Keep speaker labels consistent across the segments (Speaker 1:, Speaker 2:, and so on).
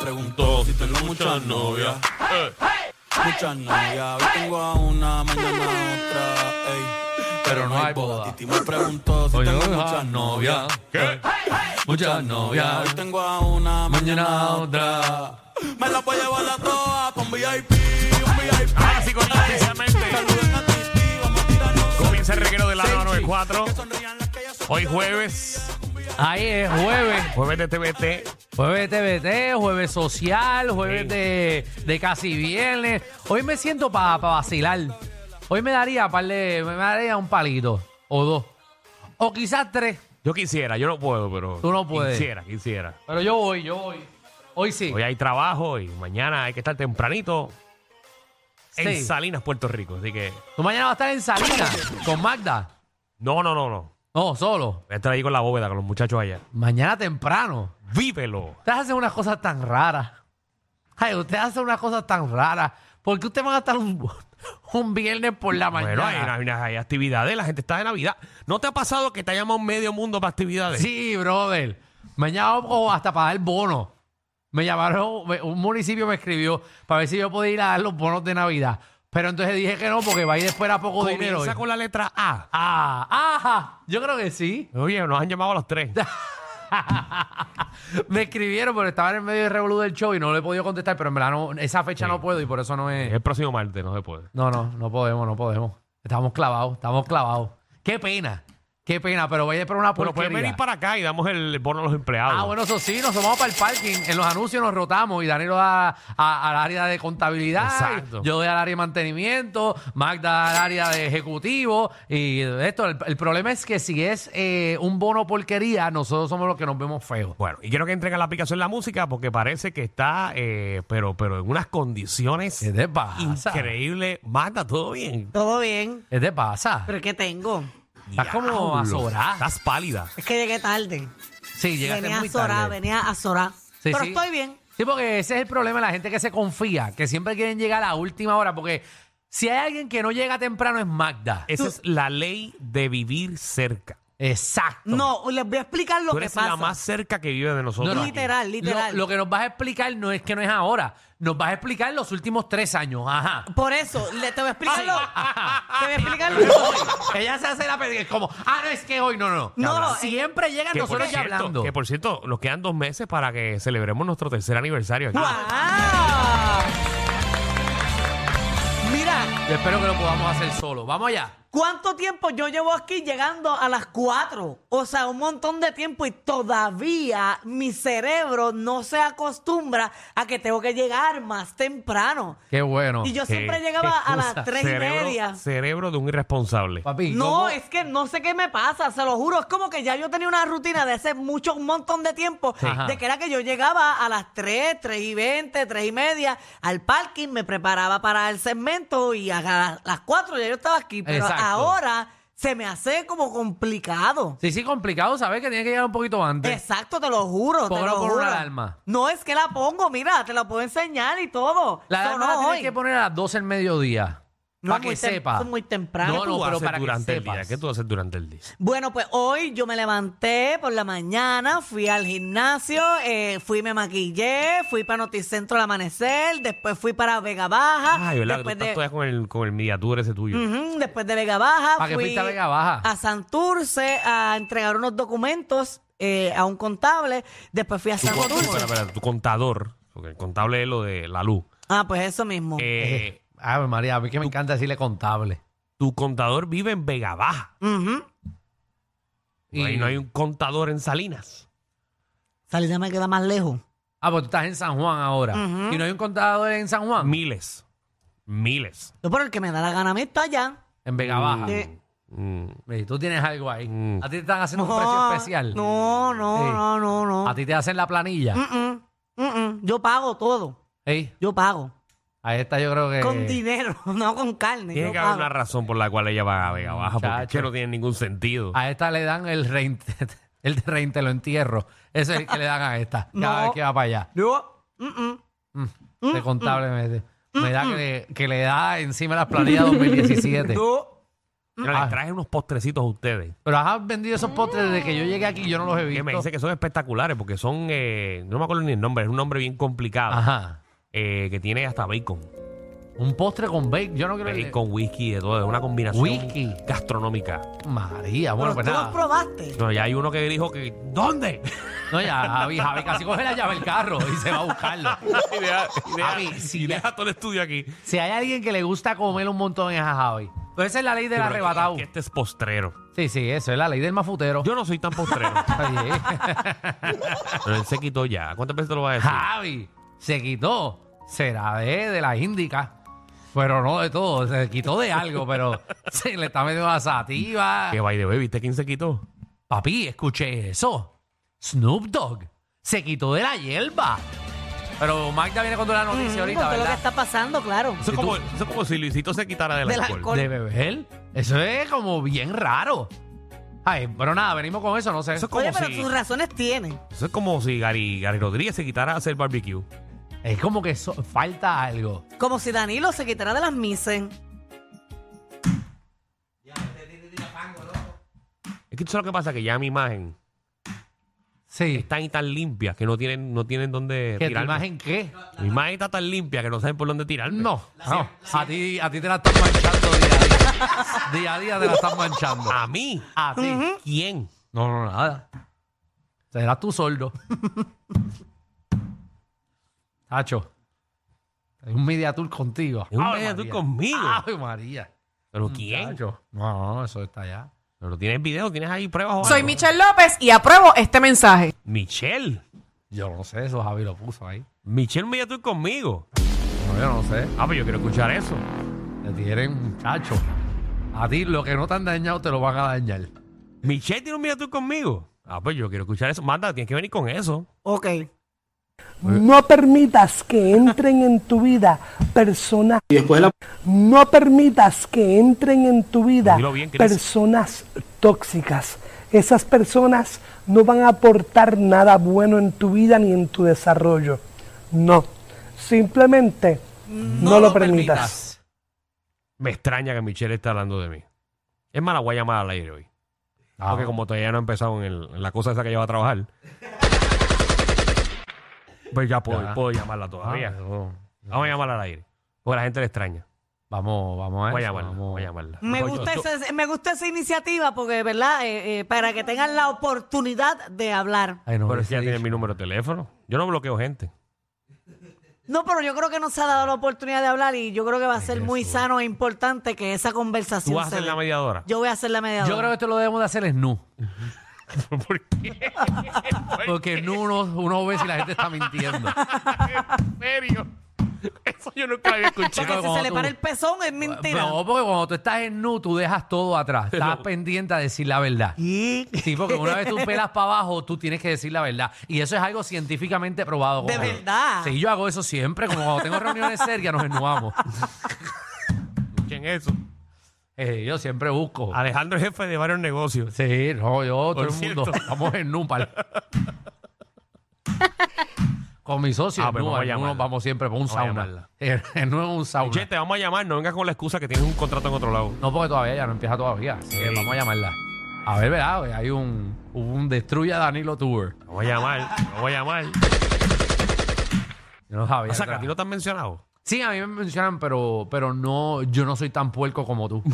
Speaker 1: preguntó si tengo muchas novias. Muchas novias. Hoy tengo a una, mañana a otra. Ey.
Speaker 2: Pero no hay boda.
Speaker 1: Titi me preguntó si
Speaker 2: Oye,
Speaker 1: tengo muchas novias.
Speaker 3: ¿Qué?
Speaker 2: Muchas novias.
Speaker 1: Hoy tengo a una, mañana a otra. Me la voy a llevar a todas un VIP, un VIP.
Speaker 3: Ahora sí, corta oficialmente.
Speaker 1: Saluden a Titi, vamos a tirarnos
Speaker 3: Comienza el reguero de la 994.
Speaker 1: que sonrían las que ya son.
Speaker 3: Hoy jueves.
Speaker 2: Ahí es jueves.
Speaker 3: Jueves de TVT.
Speaker 2: Jueves de TVT, jueves social, jueves de, de casi viernes. Hoy me siento para vacilar. Hoy me daría, par de- me daría un palito o dos. O quizás tres.
Speaker 3: Yo quisiera, yo no puedo, pero.
Speaker 2: Tú no puedes.
Speaker 3: Quisiera, quisiera.
Speaker 2: Pero yo voy, yo voy. Hoy sí.
Speaker 3: Hoy hay trabajo y mañana hay que estar tempranito en
Speaker 2: Sí.
Speaker 3: Salinas, Puerto Rico. Así que.
Speaker 2: Tú mañana vas a estar en Salinas con Magda.
Speaker 3: No, no, no, no.
Speaker 2: No, solo.
Speaker 3: Voy a estar ahí con la bóveda, con los muchachos allá.
Speaker 2: Mañana temprano.
Speaker 3: ¡Vívelo!
Speaker 2: Ustedes hacen unas cosas tan raras. Ay, ustedes hacen unas cosas tan raras. ¿Por qué ustedes van a estar un, un viernes por la mañana?
Speaker 3: Bueno, hay, hay- hay actividades, la gente está de Navidad. ¿No te ha pasado que te ha llamado medio mundo para actividades?
Speaker 2: Sí, brother. Llamaron o hasta para dar bono. Me llamaron, me- un municipio me escribió para ver si yo podía ir a dar los bonos de Navidad. Pero entonces dije que no, porque va a ir después a poco dinero.
Speaker 3: Comienza con la letra A.
Speaker 2: Ah, ajá. Yo creo que sí.
Speaker 3: Oye, nos han llamado a los tres.
Speaker 2: me escribieron, pero estaba en el medio de revolú del show y no le he podido contestar, pero en verdad no, esa fecha
Speaker 3: Sí.
Speaker 2: no puedo y por eso no
Speaker 3: Es
Speaker 2: es.
Speaker 3: el próximo martes, no se puede.
Speaker 2: No, no, no podemos, no podemos. Estamos clavados, estamos clavados. Qué pena, qué pena, pero voy a ir por una
Speaker 3: Bueno, pueden
Speaker 2: porquería.
Speaker 3: venir para acá y damos el bono a los empleados.
Speaker 2: Ah, bueno, eso sí, nos vamos para el parking. En los anuncios nos rotamos y Danilo va a- al área de contabilidad.
Speaker 3: Exacto.
Speaker 2: Yo doy al área de mantenimiento, Magda al área de ejecutivo. Y esto, el, el problema es que si es eh, un bono porquería, nosotros somos los que nos vemos feos.
Speaker 3: Bueno, y quiero que entreguen la aplicación la música porque parece que está, eh, pero, pero en unas condiciones
Speaker 2: ¿Qué te pasa?
Speaker 3: increíbles. Manda, todo bien.
Speaker 4: Todo bien.
Speaker 2: ¿Qué te pasa?
Speaker 4: ¿Pero qué tengo?
Speaker 2: Estás como azorada.
Speaker 3: Estás pálida.
Speaker 4: Es que llegué tarde.
Speaker 2: Sí, llegaste
Speaker 4: venía
Speaker 2: muy
Speaker 4: a Sorá,
Speaker 2: tarde.
Speaker 4: venía a Sorá.
Speaker 2: Sí,
Speaker 4: Pero
Speaker 2: sí.
Speaker 4: estoy bien.
Speaker 2: Sí, porque ese es el problema de la gente que se confía, que siempre quieren llegar a la última hora, porque si hay alguien que no llega temprano es Magda.
Speaker 3: Esa es la ley de vivir cerca.
Speaker 2: Exacto.
Speaker 4: No, les voy a explicar lo
Speaker 3: Tú
Speaker 4: que
Speaker 3: eres
Speaker 4: pasa.
Speaker 3: la más cerca que vive de nosotros.
Speaker 2: No, no.
Speaker 3: aquí.
Speaker 4: Literal, literal.
Speaker 2: Lo, lo que nos vas a explicar no es que no es ahora, nos vas a explicar los últimos tres años. Ajá.
Speaker 4: Por eso, le, te voy a explicar lo, te voy a explicar lo
Speaker 2: Ella se hace la pedida, es como, ah, no, es que hoy, no, no.
Speaker 4: No,
Speaker 2: Cabrón,
Speaker 4: eh,
Speaker 2: siempre llegan
Speaker 3: Que por,
Speaker 2: nosotros ya
Speaker 3: cierto,
Speaker 2: hablando.
Speaker 3: que por cierto, nos quedan dos meses para que celebremos nuestro tercer aniversario aquí.
Speaker 4: ¡Guau! Mira,
Speaker 2: Yo espero que lo podamos hacer solo. Vamos allá.
Speaker 4: ¿Cuánto tiempo yo llevo aquí llegando a las 4? O sea, un montón de tiempo y todavía mi cerebro no se acostumbra a que tengo que llegar más temprano.
Speaker 2: Qué bueno.
Speaker 4: Y yo
Speaker 3: qué-
Speaker 4: siempre llegaba a las 3 y
Speaker 3: cerebro,
Speaker 4: media.
Speaker 3: cerebro de un irresponsable.
Speaker 2: Papi,
Speaker 4: No,
Speaker 2: ¿cómo?
Speaker 4: es que no sé qué me pasa, se lo juro. Es como que ya yo tenía una rutina de hace mucho, un montón de tiempo,
Speaker 2: Ajá.
Speaker 4: de que era que yo llegaba a las 3, 3 y 20, 3 y media al parking, me preparaba para el segmento y a la- las 4 ya yo estaba aquí. Pero
Speaker 2: Exacto.
Speaker 4: Ahora se me hace como complicado.
Speaker 2: Sí, sí, complicado, ¿sabes? Que tiene que llegar un poquito antes.
Speaker 4: Exacto, te lo juro. Te
Speaker 2: Póngalo
Speaker 4: lo
Speaker 2: por
Speaker 4: juro.
Speaker 2: una alarma.
Speaker 4: No es que la pongo, mira, te la puedo enseñar y todo.
Speaker 2: La
Speaker 4: Sonó
Speaker 2: alarma la tienes
Speaker 4: hoy.
Speaker 2: que poner a las 12 del mediodía.
Speaker 4: No,
Speaker 2: para que
Speaker 4: tem-
Speaker 2: sepa.
Speaker 4: es muy temprano.
Speaker 2: No,
Speaker 3: ¿Qué
Speaker 2: no,
Speaker 3: tú
Speaker 2: pero
Speaker 3: haces
Speaker 2: para que
Speaker 3: durante el día?
Speaker 2: sepas.
Speaker 3: ¿Qué tú haces durante el día?
Speaker 4: Bueno, pues hoy yo me levanté por la mañana, fui al gimnasio, eh, fui, me maquillé, fui para Noticentro al amanecer, después fui para Vega Baja.
Speaker 3: Ay, ¿verdad? Que tú
Speaker 4: después,
Speaker 3: estás
Speaker 4: de,
Speaker 3: todavía con el, con el miniatura ese tuyo.
Speaker 4: Ujú, después de Vega Baja,
Speaker 2: ¿Para qué
Speaker 4: fui
Speaker 2: fuiste a Vega Baja?
Speaker 4: a Santurce a entregar unos documentos eh, a un contable. Después fui a
Speaker 3: Tu, con-
Speaker 4: Santurce.
Speaker 3: espera, espera, tu contador, porque el contable es lo de la luz.
Speaker 4: Ah, pues eso mismo.
Speaker 3: Eh,
Speaker 2: Ay, María, a mí que me encanta decirle contable.
Speaker 3: tu contador vive en Vega Baja.
Speaker 4: Ujú.
Speaker 3: No hay-
Speaker 2: Y-
Speaker 3: no hay un contador en Salinas.
Speaker 4: Salida me queda más lejos.
Speaker 2: Ah, pues tú estás en San Juan ahora.
Speaker 4: Ujú.
Speaker 2: ¿Y no hay un contador en San Juan?
Speaker 3: Miles. Miles.
Speaker 4: Yo por el que me da la gana a mí está allá.
Speaker 2: En Vega Baja.
Speaker 4: Sí.
Speaker 3: Mm.
Speaker 2: Tú tienes algo ahí.
Speaker 3: Mm.
Speaker 2: A ti te están haciendo un precio especial.
Speaker 4: No, no,
Speaker 2: Sí.
Speaker 4: no, no, no.
Speaker 2: A ti te hacen la planilla.
Speaker 4: Mm, mm, mm, mm. Yo pago todo.
Speaker 2: Ey,
Speaker 4: Yo pago.
Speaker 2: A esta yo creo que.
Speaker 4: Con dinero, no con carne.
Speaker 3: Tiene
Speaker 4: yo
Speaker 3: que haber
Speaker 4: pago.
Speaker 3: una razón por la cual ella va a Vega Baja, porque es que no tiene ningún sentido.
Speaker 2: A esta le dan el reinte, el de reinte lo entierro. Ese es el que le dan a esta. Cada
Speaker 4: No.
Speaker 2: vez que va para allá.
Speaker 4: Yo, mm, mm.
Speaker 2: Mm, de contablemente. Me da que le, que le da encima de las planillas 2017.
Speaker 4: Yo,
Speaker 3: Yo
Speaker 2: Ah.
Speaker 3: les traje unos postrecitos a ustedes.
Speaker 2: Pero has vendido esos postres desde que yo llegué aquí y yo no los he
Speaker 3: Que
Speaker 2: visto.
Speaker 3: me dice que son espectaculares porque son, eh, no me acuerdo ni el nombre, es un nombre bien complicado.
Speaker 2: Ajá.
Speaker 3: Eh, que tiene hasta bacon.
Speaker 2: Un postre con bacon. Yo no quiero
Speaker 3: Bacon, whisky, de todo. Es una combinación
Speaker 2: Whisky.
Speaker 3: gastronómica.
Speaker 2: María, bueno,
Speaker 4: pero
Speaker 2: pues
Speaker 4: tú los
Speaker 2: nada.
Speaker 4: probaste.
Speaker 3: No, ya hay uno que dijo que. ¿Dónde?
Speaker 2: No, ya, Javi, Javi casi coge la llave del carro y se va a buscarlo.
Speaker 3: y deja, y deja-
Speaker 2: Javi, si
Speaker 3: y deja todo el estudio aquí.
Speaker 2: Si hay alguien que le gusta comer un montón es a Javi. Pero esa es la ley del
Speaker 3: pero
Speaker 2: arrebatado.
Speaker 3: es que este es postrero.
Speaker 2: Sí, sí, eso es la ley del mafutero.
Speaker 3: Yo no soy tan postrero.
Speaker 2: Oye,
Speaker 3: pero él se quitó ya. ¿Cuántas veces te lo va a decir?
Speaker 2: Javi se quitó. Será de, de la índica. Pero no de todo. Se quitó de algo, pero se le está metiendo la sativa.
Speaker 3: Que by the way, ¿viste quién se quitó?
Speaker 2: Papi, escuché eso. Snoop Dogg se quitó de la hierba. Pero Magda viene con toda la noticia
Speaker 4: Mm,
Speaker 2: ahorita,
Speaker 4: porque es lo que
Speaker 2: ¿verdad?
Speaker 4: está pasando, claro.
Speaker 3: Eso es, como, eso es como si Luisito se quitara del,
Speaker 4: Del
Speaker 3: alcohol.
Speaker 4: alcohol.
Speaker 2: De beber. Eso es como bien raro. Ay, pero nada, venimos con eso, no sé.
Speaker 3: Eso es como
Speaker 4: Oye, pero
Speaker 3: si,
Speaker 4: tus razones tienen.
Speaker 3: eso es como si Gary, Gary Rodríguez se quitara a hacer barbecue.
Speaker 2: Es como que so- falta algo.
Speaker 4: Como si Danilo se quitara de las misen.
Speaker 3: Es que eso es lo que pasa, que ya mi imagen
Speaker 2: Sí.
Speaker 3: es tan y tan limpia que no tienen, no tienen dónde
Speaker 2: ¿Que tu
Speaker 3: tirarme.
Speaker 2: imagen qué?
Speaker 3: Mi imagen está tan limpia que no saben por dónde tirarme.
Speaker 2: No, no. A ti, a ti te la están manchando día a día. Día a día te la están manchando.
Speaker 3: A mí.
Speaker 2: A ti.
Speaker 3: ¿Quién?
Speaker 2: No, no, nada. Será tu soldo. Tacho. Hay un media tour contigo.
Speaker 3: Es un media tour
Speaker 2: María.
Speaker 3: conmigo.
Speaker 2: Ave María.
Speaker 3: ¿Pero quién?
Speaker 2: Tacho. No, no, eso está allá.
Speaker 3: ¿Pero tienes video? ¿Tienes ahí pruebas o
Speaker 5: Soy
Speaker 3: algo?
Speaker 5: Michelle López y apruebo este mensaje.
Speaker 3: Michelle.
Speaker 2: Yo no sé, eso Javi lo puso ahí.
Speaker 3: Michelle media tour conmigo.
Speaker 2: No, yo no sé.
Speaker 3: Ah, pues yo quiero escuchar eso.
Speaker 2: Te tienen, muchacho. A ti lo que no te han dañado te lo van a dañar.
Speaker 3: Michelle tiene un media tour conmigo. Ah, pues yo quiero escuchar eso. Manda, tienes que venir con eso.
Speaker 4: Ok.
Speaker 6: No permitas que entren en tu vida personas. No permitas que entren en tu vida
Speaker 3: bien,
Speaker 6: personas tóxicas. Esas personas no van a aportar nada bueno en tu vida ni en tu desarrollo. No. Simplemente no, lo permitas.
Speaker 3: Me extraña que Michelle esté hablando de mí. Es más, la voy a llamar al aire hoy.
Speaker 2: Ah,
Speaker 3: Porque como todavía no ha empezado en, el- en la cosa esa que ella va a trabajar. Pues ya puedo,
Speaker 2: Ya.
Speaker 3: puedo llamarla todavía.
Speaker 2: ah, no.
Speaker 3: Vamos a llamarla al aire. Porque la gente le extraña.
Speaker 2: Vamos, vamos a
Speaker 3: Voy a
Speaker 2: eso,
Speaker 3: llamarla.
Speaker 2: vamos.
Speaker 3: Voy a llamarla.
Speaker 4: Me gusta,
Speaker 3: yo-
Speaker 4: ese- me gusta esa iniciativa porque, ¿verdad? Eh, eh, para que tengan la oportunidad de hablar.
Speaker 2: Ay, no,
Speaker 3: Pero
Speaker 2: ese
Speaker 3: si ya tiene
Speaker 2: dicho.
Speaker 3: mi número de teléfono. Yo no bloqueo gente.
Speaker 4: No, pero yo creo que no se ha dado la oportunidad de hablar y yo creo que va a ser muy sano e importante que esa
Speaker 3: Tú
Speaker 4: conversación
Speaker 3: vas a
Speaker 4: se
Speaker 3: ser
Speaker 4: dé.
Speaker 3: la mediadora.
Speaker 4: Yo voy a ser la mediadora.
Speaker 2: Yo creo que esto lo debemos de hacer es nu.
Speaker 3: ¿Por qué?
Speaker 2: Porque nu uno, uno ve si la gente está mintiendo.
Speaker 3: ¿En serio? Eso yo nunca lo había
Speaker 4: Porque
Speaker 3: escuchado.
Speaker 4: si se le para el pezón es mentira.
Speaker 2: No, porque cuando tú estás en nu, tú dejas todo atrás. Estás pendiente a decir la verdad.
Speaker 4: Y-
Speaker 2: Sí, porque una vez tú pelas para abajo, tú tienes que decir la verdad. Y eso es algo científicamente probado.
Speaker 4: De verdad.
Speaker 2: Sí, yo hago eso siempre. Como cuando tengo reuniones serias, nos ennuamos.
Speaker 3: ¿Quién es eso?
Speaker 2: Eh, yo siempre busco.
Speaker 3: Alejandro es jefe de varios negocios.
Speaker 2: Sí, no, yo, todo
Speaker 3: Por
Speaker 2: el mundo.
Speaker 3: cierto.
Speaker 2: Vamos en Nupal. Con mi socio,
Speaker 3: Ah, pues vamos a
Speaker 2: Nupal,
Speaker 3: llamarla.
Speaker 2: nos vamos siempre para un
Speaker 3: Vamos a
Speaker 2: sauna.
Speaker 3: llamarla.
Speaker 2: No es un sauna.
Speaker 3: Che, te vamos a llamar. No vengas con la excusa que tienes un contrato en otro lado.
Speaker 2: No, porque todavía ya no empieza todavía. Así que
Speaker 3: Sí.
Speaker 2: vamos a llamarla. A ver, ¿verdad? Hay un, un Destruya Danilo Tour.
Speaker 3: Vamos a llamar. Vamos a llamar.
Speaker 2: Yo no sabía.
Speaker 3: O sea, que a ti no te han mencionado.
Speaker 2: Sí, a mí me mencionan, pero, pero no, yo no soy tan puerco como tú.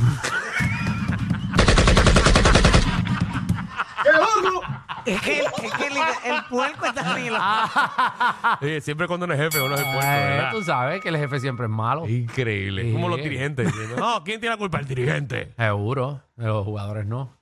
Speaker 4: Es que, es que el, el puerco está Danilo.
Speaker 3: Siempre cuando uno es jefe, uno es el puerto,
Speaker 2: Eh,
Speaker 3: ¿verdad?
Speaker 2: tú sabes que el jefe siempre es malo.
Speaker 3: Increíble.
Speaker 2: Sí.
Speaker 3: Como los dirigentes. diciendo, no, ¿quién tiene la culpa? El dirigente.
Speaker 2: Seguro, los jugadores no.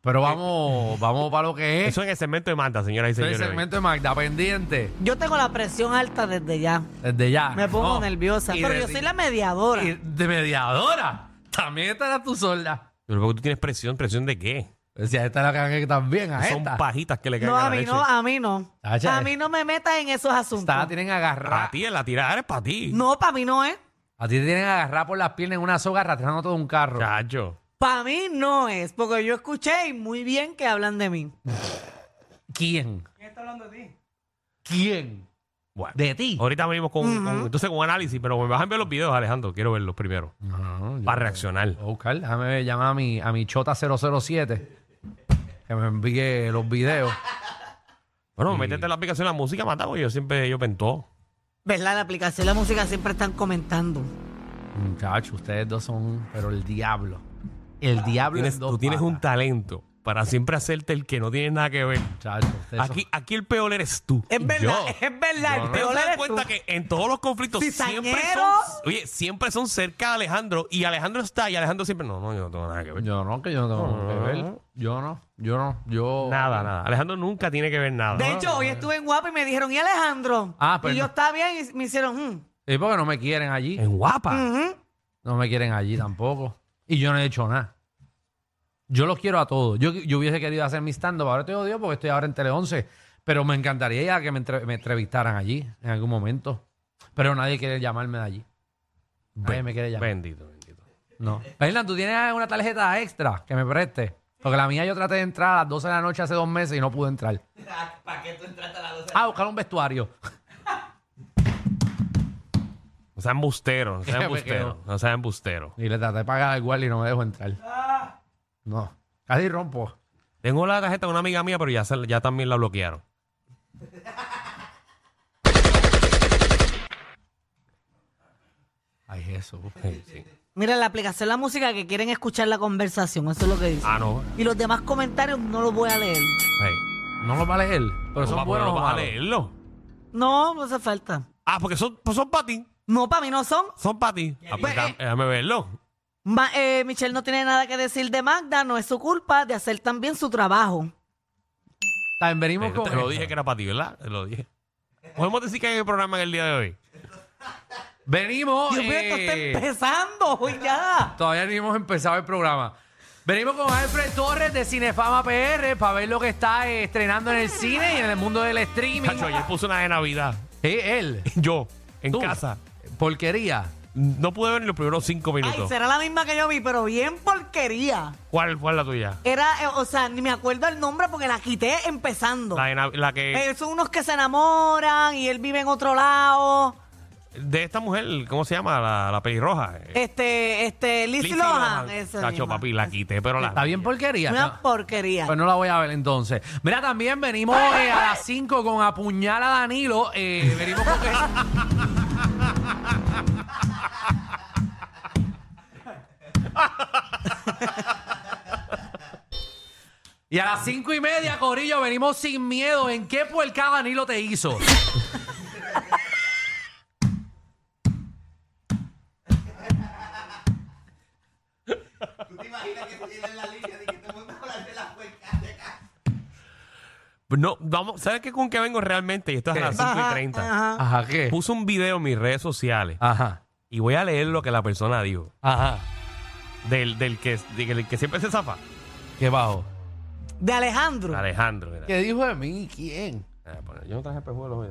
Speaker 2: Pero vamos, vamos para lo que es.
Speaker 3: Eso en el segmento de manda, señoras y
Speaker 2: Este es
Speaker 3: señores.
Speaker 2: el segmento de Magda pendiente.
Speaker 4: Yo tengo la presión alta desde ya.
Speaker 2: Desde ya.
Speaker 4: Me pongo
Speaker 2: No.
Speaker 4: nerviosa.
Speaker 2: Y
Speaker 4: Pero
Speaker 2: de-
Speaker 4: yo soy la mediadora.
Speaker 2: y de mediadora. También estará tu solda.
Speaker 3: Pero porque tú tienes presión, ¿presión de qué?
Speaker 2: Si a esta la cagan también, a
Speaker 3: Son
Speaker 2: esta.
Speaker 3: pajitas que le caen
Speaker 4: No,
Speaker 3: a
Speaker 4: a
Speaker 3: la
Speaker 4: mí
Speaker 3: leche.
Speaker 4: no, a mí no.
Speaker 2: Tacha,
Speaker 4: A mí no me metas en esos asuntos.
Speaker 2: Esta la tienen agarrada.
Speaker 3: A ti, en la tirada es para ti.
Speaker 4: No, para mí no es.
Speaker 2: A ti te tienen agarrada por las piernas en una soga arrastrando todo un carro.
Speaker 3: Chacho.
Speaker 4: Para mí no es, porque yo escuché y muy bien que hablan de mí.
Speaker 2: ¿Quién?
Speaker 6: ¿Quién está hablando de ti?
Speaker 2: ¿Quién?
Speaker 3: Bueno.
Speaker 2: ¿De ti?
Speaker 3: Ahorita venimos con, con- entonces con análisis, pero me vas a enviar los videos, Alejandro. Quiero verlos primero.
Speaker 2: No, yo-
Speaker 3: Para reaccionar.
Speaker 2: Voy a buscar, déjame ver, llamar a mi, a mi chota 007 que me envíe los videos.
Speaker 3: Bueno, métete en la aplicación de la música, mata, porque yo siempre, yo pentó.
Speaker 4: ¿Verdad? La aplicación de la música siempre están comentando.
Speaker 2: Muchachos, ustedes dos son, pero el diablo. El diablo
Speaker 3: Tienes,
Speaker 2: en dos
Speaker 3: tú tienes un talento para siempre hacerte el que no tiene nada que ver.
Speaker 2: Son-
Speaker 3: Aquí, aquí el peor eres tú.
Speaker 4: Es verdad,
Speaker 2: Yo.
Speaker 4: es verdad. El
Speaker 2: no.
Speaker 3: ¿Te
Speaker 4: peor
Speaker 3: das
Speaker 4: eres
Speaker 3: cuenta
Speaker 4: tú.
Speaker 3: que en todos los conflictos siempre son, oye, siempre son cerca de Alejandro y Alejandro está y Alejandro siempre, no, no, yo no tengo nada que ver.
Speaker 2: Yo no, que yo no tengo que ver. Yo no, yo no, yo...
Speaker 3: Nada, nada. Alejandro nunca tiene que ver nada.
Speaker 4: De hecho, hoy estuve en Guapa y me dijeron, ¿y Alejandro?
Speaker 2: Ah, pero
Speaker 4: y yo
Speaker 2: no.
Speaker 4: estaba bien y me hicieron, "Mm".
Speaker 2: ¿Y por qué no me quieren allí?
Speaker 3: En guapa.
Speaker 2: No me quieren allí tampoco. Y yo no he hecho nada. Yo los quiero a todos. Yo, yo hubiese querido hacer mi stand-up. Ahora te odio porque estoy ahora en Tele 11. Pero me encantaría ya que me, entre- me entrevistaran allí en algún momento. Pero nadie quiere llamarme de allí. Nadie me quiere llamar.
Speaker 3: Bendito, bendito.
Speaker 2: No. Fernán, ¿tú tienes una tarjeta extra que me preste? Porque la mía yo traté de entrar a las 12 de la noche hace dos meses y no pude entrar. ¿Para qué tú entraste a las 12? Ah, buscar un vestuario.
Speaker 3: No sean embustero, no sean
Speaker 2: quedo.
Speaker 3: no sean embustero.
Speaker 2: Y le traté de pagar al guardia y no me dejó entrar. No. Casi rompo.
Speaker 3: Tengo la tarjeta de una amiga mía, pero ya, se- ya también la bloquearon.
Speaker 2: Ay, Jesús.
Speaker 4: Mira, la aplicación de la música que quieren escuchar la conversación, eso es lo que dice.
Speaker 3: Ah, no.
Speaker 4: Y los demás comentarios no los voy a leer.
Speaker 3: Hey.
Speaker 2: No lo va a leer. Pero
Speaker 3: No,
Speaker 2: son buenos
Speaker 3: no
Speaker 2: o
Speaker 3: vas a
Speaker 2: malos?
Speaker 3: leerlo.
Speaker 4: No, no hace falta.
Speaker 3: Ah, porque son, pues son para ti.
Speaker 4: No, para mí no son.
Speaker 3: Son para ti. Ah, pues,
Speaker 4: Pues,
Speaker 3: déjame- déjame verlo.
Speaker 4: Ma- eh, Michelle no tiene nada que decir de Magda, no es su culpa de hacer también su trabajo.
Speaker 2: También venimos con
Speaker 3: te lo dije que era para ti, ¿verdad? Te lo dije. Podemos decir que hay el programa en el día de hoy.
Speaker 2: Venimos.
Speaker 4: Dios mío, esto está
Speaker 2: eh,
Speaker 4: empezando hoy ya.
Speaker 2: todavía ni hemos empezado el programa. Venimos con Alfred Torres de Cinefama PR para ver lo que está eh, estrenando en el cine y en el mundo del streaming.
Speaker 3: Cacho, ayer puse una de Navidad.
Speaker 2: Eh, él.
Speaker 3: Yo, en
Speaker 2: Tú.
Speaker 3: casa.
Speaker 2: Porquería.
Speaker 3: No pude ver ni los primeros cinco
Speaker 4: Ay,
Speaker 3: minutos.
Speaker 4: será la misma que yo vi, pero bien porquería.
Speaker 3: ¿Cuál fue la tuya?
Speaker 4: Era, eh, o sea, ni me acuerdo el nombre porque la quité empezando.
Speaker 3: La, de Nav- la que...
Speaker 4: Eh, son unos que se enamoran y él vive en otro lado.
Speaker 3: de esta mujer, ¿cómo se llama? La, la pelirroja. Eh,
Speaker 4: Este, este, Lindsay Lohan. esa misma.
Speaker 3: papi, la quité, pero la...
Speaker 2: Está bien porquería.
Speaker 4: Una
Speaker 2: No.
Speaker 4: porquería.
Speaker 2: Pues no la voy a ver entonces. Mira, también venimos eh, a las 5 con Apuñala a Danilo. Eh, venimos con Y a las cinco y media, Corillo, venimos sin miedo. ¿En qué puerca Danilo te hizo?
Speaker 3: No, vamos, ¿sabes qué con qué vengo realmente? Y esto es a las 5 y
Speaker 4: Ajá,
Speaker 3: 30.
Speaker 4: ajá.
Speaker 2: Ajá, ¿qué?
Speaker 3: Puse un video en mis redes sociales
Speaker 2: Ajá,
Speaker 3: y voy a leer lo que la persona dijo.
Speaker 2: ajá.
Speaker 3: Del, del, que, del que siempre se zafa.
Speaker 2: ¿Qué bajo?
Speaker 4: De Alejandro.
Speaker 3: Alejandro. Mira.
Speaker 2: ¿Qué dijo de mí? ¿Quién?
Speaker 3: Bueno, Yo no traje espejuelos hoy.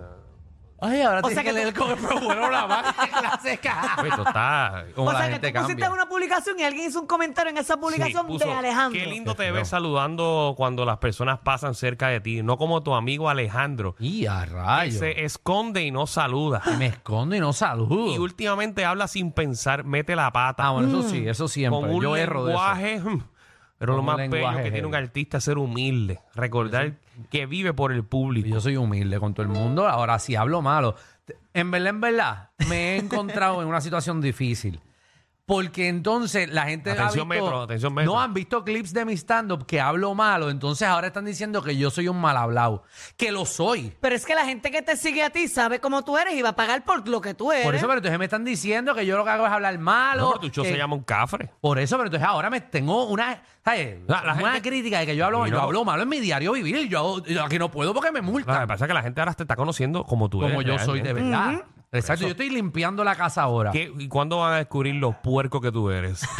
Speaker 2: Ay, ahora
Speaker 4: O
Speaker 2: tienes
Speaker 4: sea
Speaker 2: que
Speaker 4: que
Speaker 2: leer
Speaker 4: tú-
Speaker 2: con el probuelo la más caja.
Speaker 3: Oye, esto está...
Speaker 2: Cómo
Speaker 4: o
Speaker 2: la
Speaker 4: sea, que tú pusiste
Speaker 2: cambia.
Speaker 4: una publicación y alguien hizo un comentario en esa publicación
Speaker 3: Sí, puso,
Speaker 4: de Alejandro.
Speaker 3: Qué lindo te ves saludando cuando las personas pasan cerca de ti. No como tu amigo Alejandro.
Speaker 2: Y a rayos.
Speaker 3: Se esconde y no saluda.
Speaker 2: Me escondo y no saludo.
Speaker 3: Y últimamente habla sin pensar, mete la pata.
Speaker 2: Ah, bueno, eso sí, eso siempre.
Speaker 3: con un
Speaker 2: Yo erro de eso.
Speaker 3: lenguaje. Pero lo más bello que tiene un artista es ser humilde. Recordar que vive por el público.
Speaker 2: Yo soy humilde con todo el mundo. Ahora, si hablo malo, en verdad, en verdad, me he encontrado en una situación difícil. Porque entonces la gente
Speaker 3: Atención,
Speaker 2: ha visto,
Speaker 3: Metro, atención, Metro.
Speaker 2: no han visto clips de mi stand-up que hablo malo, entonces ahora están diciendo que yo soy un mal hablado. Que lo soy.
Speaker 4: Pero es que la gente que te sigue a ti sabe cómo tú eres y va a pagar por lo que tú eres.
Speaker 2: Por eso, pero entonces me están diciendo que yo lo que hago es hablar malo.
Speaker 3: No, pero tu show
Speaker 2: que-
Speaker 3: se llama un cafre.
Speaker 2: Por eso, pero entonces ahora me tengo una, ¿sabes?
Speaker 3: La- la
Speaker 2: una
Speaker 3: gente-
Speaker 2: crítica de que yo hablo,
Speaker 3: Y
Speaker 2: yo
Speaker 3: no-
Speaker 2: hablo malo en mi diario vivir. Yo, yo aquí no puedo porque me
Speaker 3: Lo que pasa es que la gente ahora te está conociendo como tú
Speaker 2: como
Speaker 3: eres.
Speaker 2: yo soy de
Speaker 3: realmente.
Speaker 2: verdad. Exacto, yo estoy limpiando la casa ahora.
Speaker 3: ¿Qué- ¿Y cuándo van a descubrir los puercos que tú eres?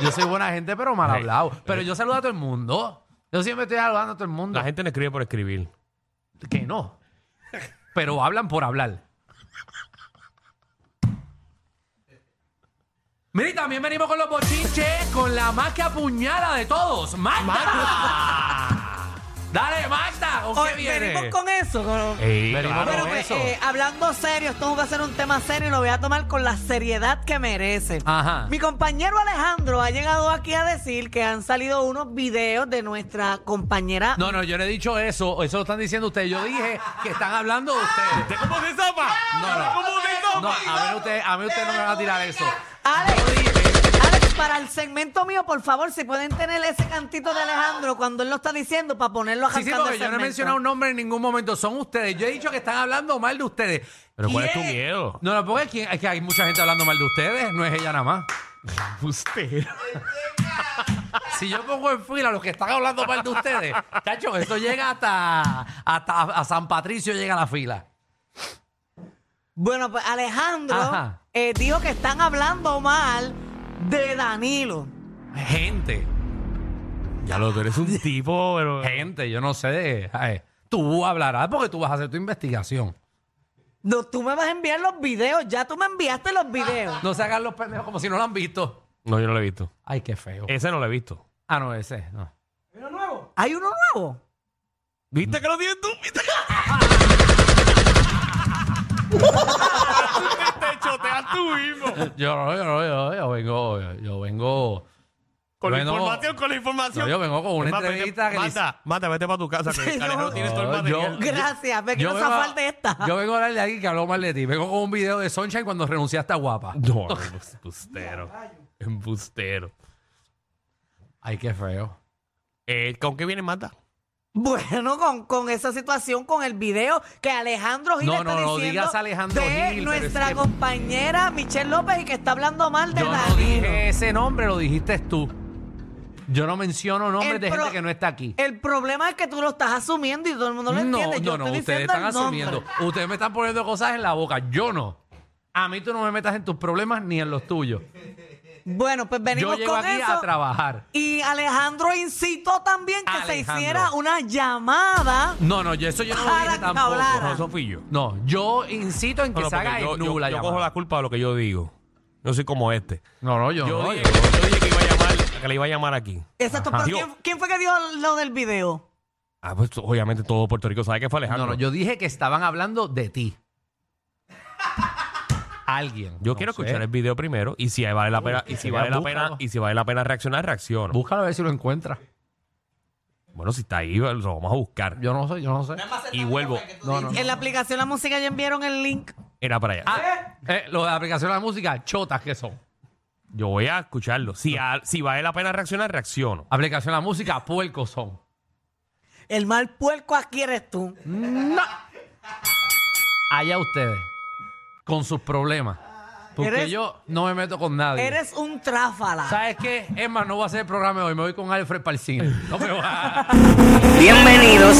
Speaker 2: Yo soy buena gente, pero mal
Speaker 3: Sí.
Speaker 2: hablado. Pero yo saludo a todo el mundo. Yo siempre estoy saludando a todo el mundo.
Speaker 3: La gente no escribe por escribir.
Speaker 2: Que no. Pero hablan por hablar. Mira, y también venimos con los bochinches, con la más que apuñala de todos. ¡Magda! Dale, Magda, ¿con qué
Speaker 4: Hoy
Speaker 2: viene?
Speaker 4: venimos con eso. con-
Speaker 3: Ey,
Speaker 2: Venimos
Speaker 3: claro.
Speaker 4: Bueno,
Speaker 2: con
Speaker 4: pues,
Speaker 2: eso.
Speaker 4: eh, hablando serio, esto va a ser un tema serio y lo voy a tomar con la seriedad que merece.
Speaker 2: Ajá.
Speaker 4: Mi compañero Alejandro ha llegado aquí a decir que han salido unos videos de nuestra compañera.
Speaker 2: No, no, yo no he dicho eso. Eso lo están diciendo ustedes. Yo dije que están hablando de ustedes.
Speaker 3: ¿Usted cómo se zapa?
Speaker 2: No, no.
Speaker 3: ¿Cómo se
Speaker 2: No, a ver usted, a mí usted no me va a tirar eso.
Speaker 4: Alex, para el segmento mío, por favor, si pueden tener ese cantito de Alejandro cuando él lo está diciendo para ponerlo
Speaker 2: Sí, sí,
Speaker 4: arrancando
Speaker 2: porque
Speaker 4: el
Speaker 2: yo no he
Speaker 4: segmento.
Speaker 2: mencionado un nombre en ningún momento. Son ustedes. Yo he dicho que están hablando mal de ustedes.
Speaker 3: Pero ¿cuál es tu
Speaker 2: ¿Quién?
Speaker 3: miedo?
Speaker 2: No, no, porque es que, es que hay mucha gente hablando mal de ustedes. No es ella nada más.
Speaker 3: Usted.
Speaker 2: Si yo pongo en fila a los que están hablando mal de ustedes, cacho, esto llega hasta, hasta a San Patricio llega la fila.
Speaker 4: Bueno, pues Alejandro
Speaker 2: Ajá.
Speaker 4: eh, dijo que están hablando mal de Danilo.
Speaker 2: Gente,
Speaker 3: Ya lo, tú eres un tipo, pero...
Speaker 2: gente, yo no sé. de- ay, tú hablarás porque tú vas a hacer tu investigación.
Speaker 4: No, tú me vas a enviar los videos, ya tú me enviaste los videos.
Speaker 2: No se hagan los pendejos como si no lo han visto.
Speaker 3: No, yo no lo he visto.
Speaker 2: Ay, qué feo.
Speaker 3: Ese no lo he visto.
Speaker 2: Ah, no, ese, no.
Speaker 4: ¿Hay uno nuevo?
Speaker 3: ¿Viste que lo tienes tú? ¿Viste? Te choteas tú mismo.
Speaker 2: Yo no, yo no, yo, yo vengo, yo, yo vengo.
Speaker 3: Con la
Speaker 2: Bueno,
Speaker 3: información, con la información.
Speaker 2: No, yo vengo con una
Speaker 3: Es más, vete-
Speaker 2: entrevista que le hice-
Speaker 3: Mata, mata, vete para tu casa. Que
Speaker 4: Sí,
Speaker 3: Alejandro
Speaker 4: no.
Speaker 3: tiene todo el
Speaker 2: No, yo-
Speaker 3: material.
Speaker 4: Gracias, ve que no se
Speaker 2: vengo a-
Speaker 4: falte esta.
Speaker 2: Yo vengo a hablar de alguien que habló mal de ti. Vengo con un video de Sunshine cuando renunciaste a Guapa.
Speaker 3: No, no, embustero. Embustero.
Speaker 2: Ay, qué feo.
Speaker 3: Eh, ¿Con qué viene Mata?
Speaker 4: Bueno, con, con esa situación, con el video que Alejandro Gil
Speaker 2: No,
Speaker 4: está
Speaker 2: no, no
Speaker 4: diciendo
Speaker 2: digas Alejandro
Speaker 4: de
Speaker 2: Gil,
Speaker 4: nuestra
Speaker 2: es que-
Speaker 4: compañera Michelle López y que está hablando mal de
Speaker 2: Yo no
Speaker 4: Danilo.
Speaker 2: dije ese nombre, lo dijiste tú. Yo no menciono nombres
Speaker 4: El
Speaker 2: de
Speaker 4: pro-
Speaker 2: gente que no está aquí.
Speaker 4: El problema es que tú lo estás asumiendo y todo el mundo lo
Speaker 2: No,
Speaker 4: entiende. Yo
Speaker 2: no, no,
Speaker 4: estoy
Speaker 2: ustedes están asumiendo. Ustedes me están poniendo cosas en la boca. Yo no. A mí tú no me metas en tus problemas ni en los tuyos.
Speaker 4: Bueno, pues venimos
Speaker 2: Yo llego
Speaker 4: con
Speaker 2: aquí
Speaker 4: eso.
Speaker 2: a trabajar.
Speaker 4: Y Alejandro incitó también que se hiciera una llamada.
Speaker 2: No, no, yo eso yo no lo
Speaker 4: Para
Speaker 2: dije
Speaker 4: que
Speaker 2: tampoco.
Speaker 4: hablara.
Speaker 3: No, eso fui yo.
Speaker 2: No, yo incito en que
Speaker 3: No, no,
Speaker 2: se haga
Speaker 3: porque yo,
Speaker 2: en
Speaker 3: yo-
Speaker 2: nula
Speaker 3: yo
Speaker 2: llamada.
Speaker 3: cojo la culpa de lo que yo digo. Yo soy como este.
Speaker 2: No, no, yo,
Speaker 3: Yo,
Speaker 2: no.
Speaker 3: dije,
Speaker 2: yo-
Speaker 3: yo dije que iba a llamar, que le iba a llamar aquí.
Speaker 4: Exacto,
Speaker 2: Ajá.
Speaker 4: pero
Speaker 3: Digo-
Speaker 4: ¿quién, quién fue que dio lo del video?
Speaker 3: Ah, pues obviamente todo Puerto Rico sabe que fue Alejandro.
Speaker 2: No, no, yo dije que estaban hablando de ti. Alguien.
Speaker 3: Yo
Speaker 2: no
Speaker 3: quiero
Speaker 2: sé.
Speaker 3: escuchar el video primero y si vale la pena, y si vale la pena, y si vale la pena reaccionar, reacciono.
Speaker 2: Búscalo a ver si lo encuentras.
Speaker 3: Bueno, si está ahí, lo vamos a buscar.
Speaker 2: Yo no sé, yo no sé.
Speaker 3: Y vuelvo.
Speaker 2: No, no.
Speaker 4: En la aplicación La Música ya enviaron el link.
Speaker 3: Era para allá.
Speaker 2: Ah, eh, lo de la aplicación de la música, chotas que son.
Speaker 3: Yo voy a escucharlo. Si, a- si vale la pena reaccionar, reacciono.
Speaker 2: Aplicación de la música, puercos son.
Speaker 4: El mal puerco aquí eres tú.
Speaker 2: Allá ustedes. Con sus problemas. Porque
Speaker 4: Eres-
Speaker 2: yo no me meto con nadie.
Speaker 4: Eres un tráfala.
Speaker 2: ¿Sabes qué? Es más, no voy a hacer el programa hoy. Me voy con Alfred para el cine. No me voy a...
Speaker 7: Bienvenidos